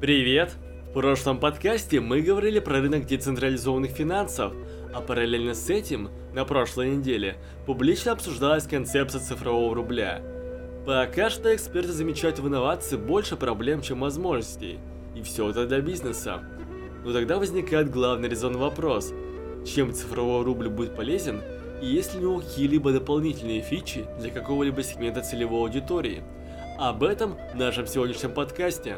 Привет! В прошлом подкасте мы говорили про рынок децентрализованных финансов, а параллельно с этим, на прошлой неделе, публично обсуждалась концепция цифрового рубля. Пока что эксперты замечают в инновации больше проблем, чем возможностей. И все это для бизнеса. Но тогда возникает главный резонный вопрос. Чем цифровой рубль будет полезен, и есть ли у него какие-либо дополнительные фичи для какого-либо сегмента целевой аудитории? Об этом в нашем сегодняшнем подкасте.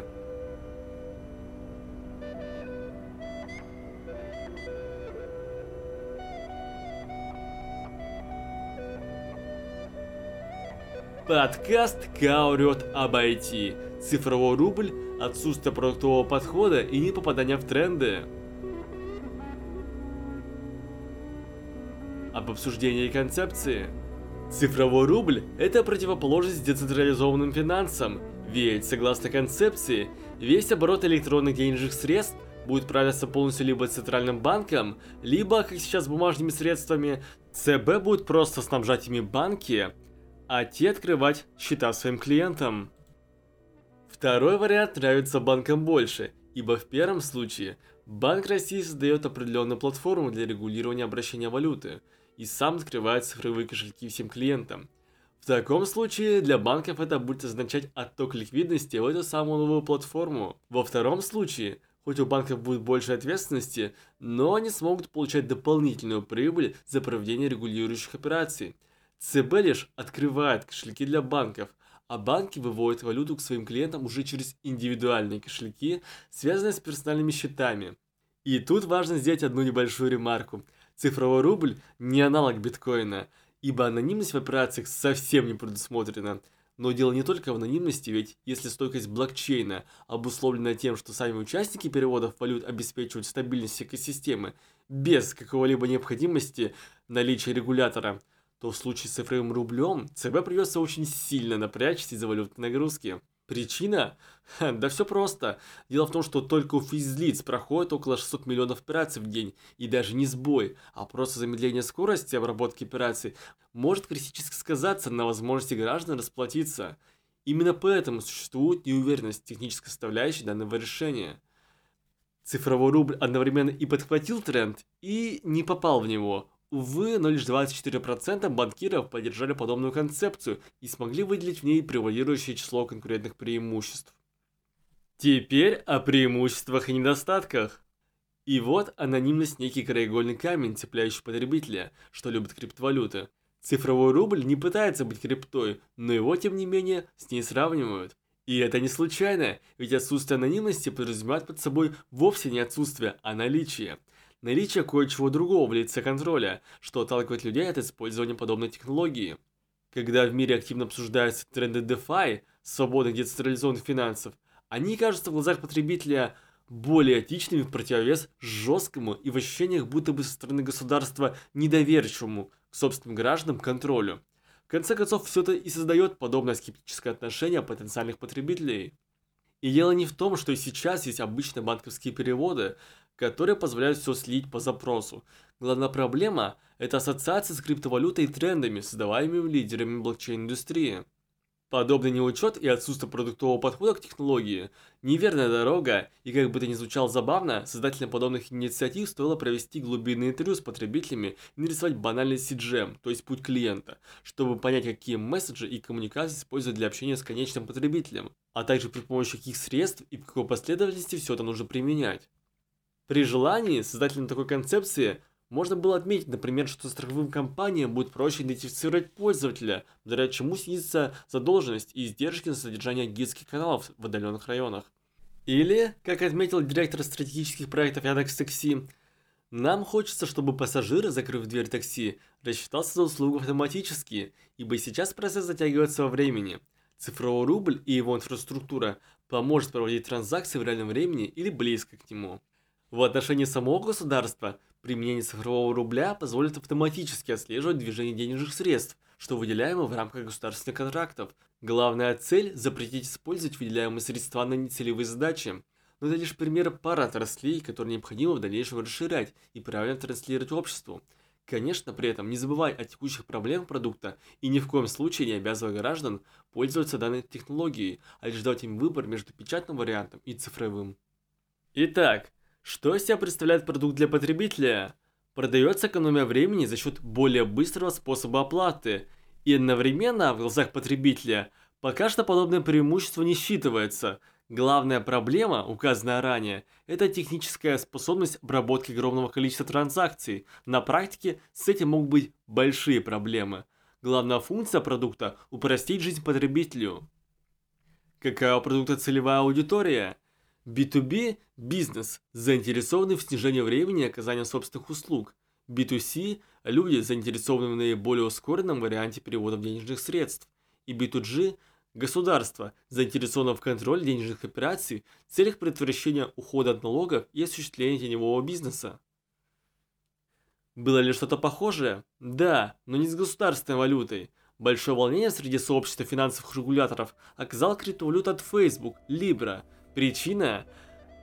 Подкаст «Каурет об IT». Цифровой рубль, отсутствие продуктового подхода и не попадание в тренды. Об обсуждении концепции. Цифровой рубль – это противоположность децентрализованным финансам, ведь, согласно концепции, весь оборот электронных денежных средств будет правиться полностью либо центральным банком, либо, как сейчас, бумажными средствами, ЦБ будет просто снабжать ими банки, а те открывать счета своим клиентам. Второй вариант нравится банкам больше, ибо в первом случае Банк России создает определенную платформу для регулирования обращения валюты и сам открывает цифровые кошельки всем клиентам. В таком случае для банков это будет означать отток ликвидности в эту самую новую платформу. Во втором случае, хоть у банков будет больше ответственности, но они смогут получать дополнительную прибыль за проведение регулирующих операций – ЦБ лишь открывает кошельки для банков, а банки выводят валюту к своим клиентам уже через индивидуальные кошельки, связанные с персональными счетами. И тут важно сделать одну небольшую ремарку. Цифровой рубль не аналог биткоина, ибо анонимность в операциях совсем не предусмотрена. Но дело не только в анонимности, ведь если стойкость блокчейна обусловлена тем, что сами участники переводов валют обеспечивают стабильность экосистемы без какого-либо необходимости наличия регулятора – то в случае с цифровым рублем ЦБ придется очень сильно напрячься из-за валютной нагрузки. Причина? Да все просто. Дело в том, что только у физлиц проходит около 600 миллионов операций в день, и даже не сбой, а просто замедление скорости обработки операций может критически сказаться на возможности граждан расплатиться. Именно поэтому существует неуверенность технической составляющей данного решения. Цифровой рубль одновременно и подхватил тренд, и не попал в него – Увы, но лишь 24% банкиров поддержали подобную концепцию и смогли выделить в ней превалирующее число конкурентных преимуществ. Теперь о преимуществах и недостатках. И вот анонимность некий краеугольный камень, цепляющий потребителя, что любит криптовалюты. Цифровой рубль не пытается быть криптой, но его, тем не менее, с ней сравнивают. И это не случайно, ведь отсутствие анонимности подразумевает под собой вовсе не отсутствие, а наличие – наличие кое-чего другого в лице контроля, что отталкивает людей от использования подобной технологии. Когда в мире активно обсуждаются тренды DeFi, свободных децентрализованных финансов, они кажутся в глазах потребителя более этичными в противовес жесткому и в ощущениях будто бы со стороны государства недоверчивому к собственным гражданам контролю. В конце концов, все это и создает подобное скептическое отношение потенциальных потребителей. И дело не в том, что и сейчас есть обычные банковские переводы, которые позволяют все слить по запросу. Главная проблема – это ассоциация с криптовалютой и трендами, создаваемыми лидерами блокчейн-индустрии. Подобный неучет и отсутствие продуктового подхода к технологии – неверная дорога, и как бы это ни звучало забавно, создателям подобных инициатив стоило провести глубинное интервью с потребителями и нарисовать банальный CGM, то есть путь клиента, чтобы понять, какие месседжи и коммуникации использовать для общения с конечным потребителем, а также при помощи каких средств и в какой последовательности все это нужно применять. При желании создателям такой концепции можно было отметить, например, что страховым компаниям будет проще идентифицировать пользователя, благодаря чему снизится задолженность и издержки на содержание гидских каналов в отдаленных районах. Или, как отметил директор стратегических проектов Яндекс Такси, нам хочется, чтобы пассажир, закрыв дверь такси, рассчитался за услугу автоматически, ибо сейчас процесс затягивается во времени. Цифровой рубль и его инфраструктура поможет проводить транзакции в реальном времени или близко к нему. В отношении самого государства применение цифрового рубля позволит автоматически отслеживать движение денежных средств, что выделяемо в рамках государственных контрактов. Главная цель – запретить использовать выделяемые средства на нецелевые задачи. Но это лишь пример пары отраслей, которые необходимо в дальнейшем расширять и правильно транслировать обществу. Конечно, при этом не забывай о текущих проблемах продукта и ни в коем случае не обязывай граждан пользоваться данной технологией, а лишь давать им выбор между печатным вариантом и цифровым. Итак, что из себя представляет продукт для потребителя? Продается экономия времени за счет более быстрого способа оплаты, и одновременно в глазах потребителя пока что подобное преимущество не считывается – Главная проблема, указанная ранее, это техническая способность обработки огромного количества транзакций. На практике с этим могут быть большие проблемы. Главная функция продукта – упростить жизнь потребителю. Какая у продукта целевая аудитория? B2B – бизнес, заинтересованный в снижении времени оказания собственных услуг. B2C – люди, заинтересованные в наиболее ускоренном варианте перевода денежных средств. И B2G – Государство заинтересовано в контроле денежных операций в целях предотвращения ухода от налогов и осуществления теневого бизнеса. Было ли что-то похожее? Да, но не с государственной валютой. Большое волнение среди сообщества финансовых регуляторов оказал криптовалюта от Facebook, Libra. Причина?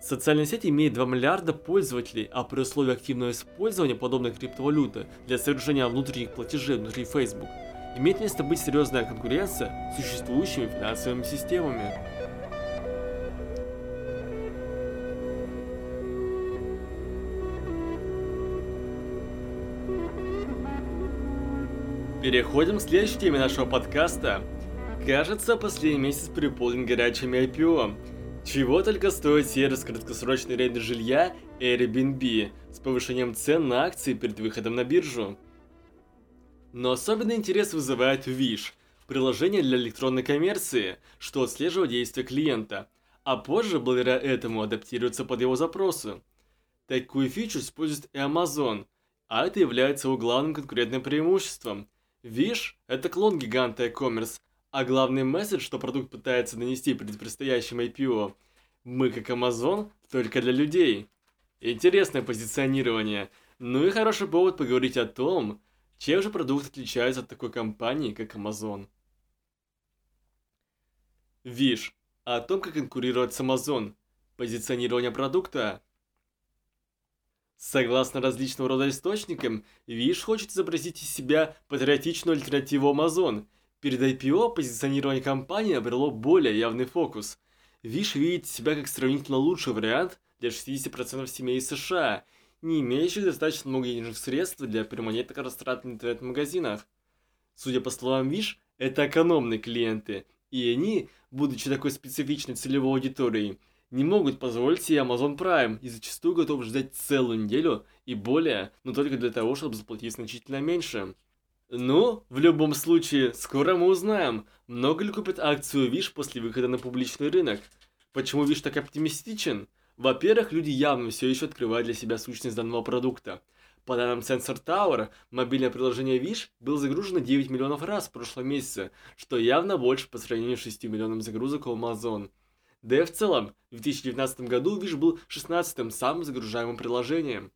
Социальная сеть имеет 2 миллиарда пользователей, а при условии активного использования подобной криптовалюты для совершения внутренних платежей внутри Facebook – имеет место быть серьезная конкуренция с существующими финансовыми системами. Переходим к следующей теме нашего подкаста. Кажется, последний месяц переполнен горячими IPO. Чего только стоит сервис краткосрочной аренды жилья Airbnb с повышением цен на акции перед выходом на биржу. Но особенный интерес вызывает Wish, приложение для электронной коммерции, что отслеживает действия клиента, а позже благодаря этому адаптируется под его запросы. Такую фичу использует и Amazon, а это является его главным конкурентным преимуществом. Wish – это клон гиганта e-commerce, а главный месседж, что продукт пытается донести перед предстоящим IPO – мы как Amazon, только для людей. Интересное позиционирование, ну и хороший повод поговорить о том, чем же продукт отличается от такой компании, как Amazon? Виш. О том, как конкурировать с Amazon. Позиционирование продукта. Согласно различного рода источникам, Виш хочет изобразить из себя патриотичную альтернативу Amazon. Перед IPO позиционирование компании обрело более явный фокус. Виш видит себя как сравнительно лучший вариант для 60% семей США – не имеющих достаточно много денежных средств для перманентных растрат в интернет-магазинах. Судя по словам Виш, это экономные клиенты, и они, будучи такой специфичной целевой аудиторией, не могут позволить себе Amazon Prime и зачастую готовы ждать целую неделю и более, но только для того, чтобы заплатить значительно меньше. Ну, в любом случае, скоро мы узнаем, много ли купят акцию Виш после выхода на публичный рынок. Почему Виш так оптимистичен? Во-первых, люди явно все еще открывают для себя сущность данного продукта. По данным Sensor Tower, мобильное приложение Wish было загружено 9 миллионов раз в прошлом месяце, что явно больше по сравнению с 6 миллионами загрузок у Amazon. Да и в целом, в 2019 году Wish был 16-м самым загружаемым приложением.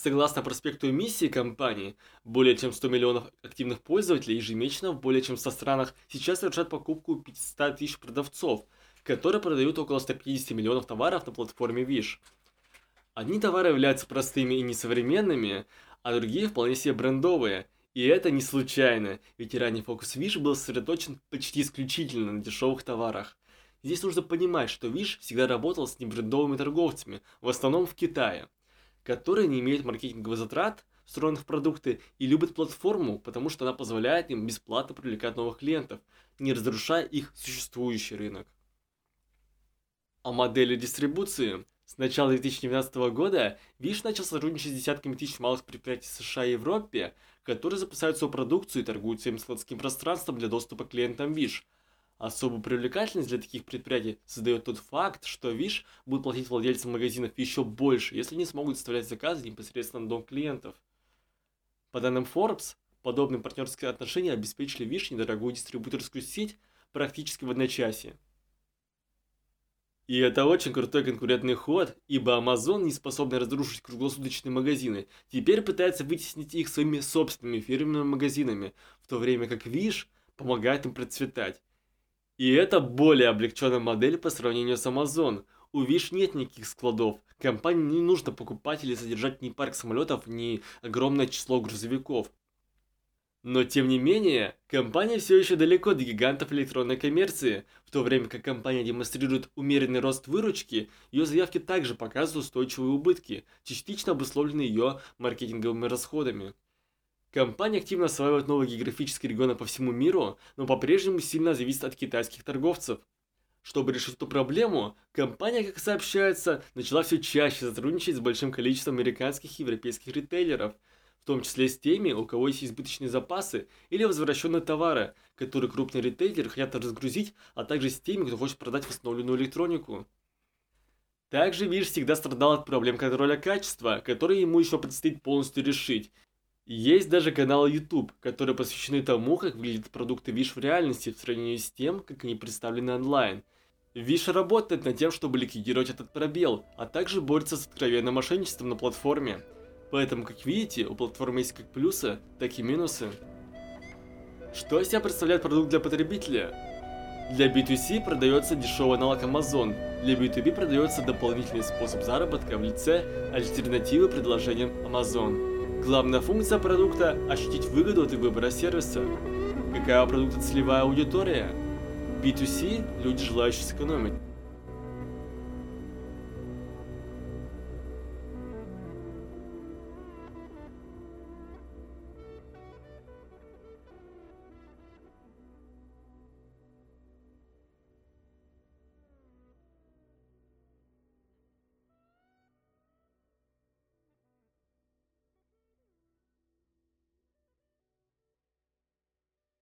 Согласно проспекту эмиссии компании, более чем 100 миллионов активных пользователей ежемесячно в более чем 100 странах сейчас совершают покупку 500 тысяч продавцов – которые продают около 150 миллионов товаров на платформе Wish. Одни товары являются простыми и несовременными, а другие вполне себе брендовые. И это не случайно, ведь ранний фокус Wish был сосредоточен почти исключительно на дешевых товарах. Здесь нужно понимать, что Wish всегда работал с небрендовыми торговцами, в основном в Китае, которые не имеют маркетинговых затрат, встроенных в продукты, и любят платформу, потому что она позволяет им бесплатно привлекать новых клиентов, не разрушая их существующий рынок о модели дистрибуции. С начала 2019 года Wish начал сотрудничать с десятками тысяч малых предприятий США и Европе, которые запускают свою продукцию и торгуют своим складским пространством для доступа к клиентам Wish. Особую привлекательность для таких предприятий создает тот факт, что Wish будет платить владельцам магазинов еще больше, если не смогут доставлять заказы непосредственно на дом клиентов. По данным Forbes, подобные партнерские отношения обеспечили Wish недорогую дистрибуторскую сеть практически в одночасье. И это очень крутой конкурентный ход, ибо Amazon, не способный разрушить круглосуточные магазины, теперь пытается вытеснить их своими собственными фирменными магазинами, в то время как Wish помогает им процветать. И это более облегченная модель по сравнению с Amazon. у Wish нет никаких складов. Компании не нужно покупать или содержать ни парк самолетов, ни огромное число грузовиков. Но тем не менее, компания все еще далеко до гигантов электронной коммерции. В то время как компания демонстрирует умеренный рост выручки, ее заявки также показывают устойчивые убытки, частично обусловленные ее маркетинговыми расходами. Компания активно осваивает новые географические регионы по всему миру, но по-прежнему сильно зависит от китайских торговцев. Чтобы решить эту проблему, компания, как сообщается, начала все чаще сотрудничать с большим количеством американских и европейских ритейлеров, в том числе с теми, у кого есть избыточные запасы или возвращенные товары, которые крупные ритейлеры хотят разгрузить, а также с теми, кто хочет продать восстановленную электронику. Также Виш всегда страдал от проблем контроля качества, которые ему еще предстоит полностью решить, есть даже каналы YouTube, которые посвящены тому, как выглядят продукты Wish в реальности в сравнении с тем, как они представлены онлайн. Wish работает над тем, чтобы ликвидировать этот пробел, а также борется с откровенным мошенничеством на платформе. Поэтому, как видите, у платформы есть как плюсы, так и минусы. Что из себя представляет продукт для потребителя? Для B2C продается дешевый аналог Amazon, для B2B продается дополнительный способ заработка в лице альтернативы предложениям Amazon. Главная функция продукта – ощутить выгоду от выбора сервиса. Какая у продукта целевая аудитория? B2C – люди, желающие сэкономить.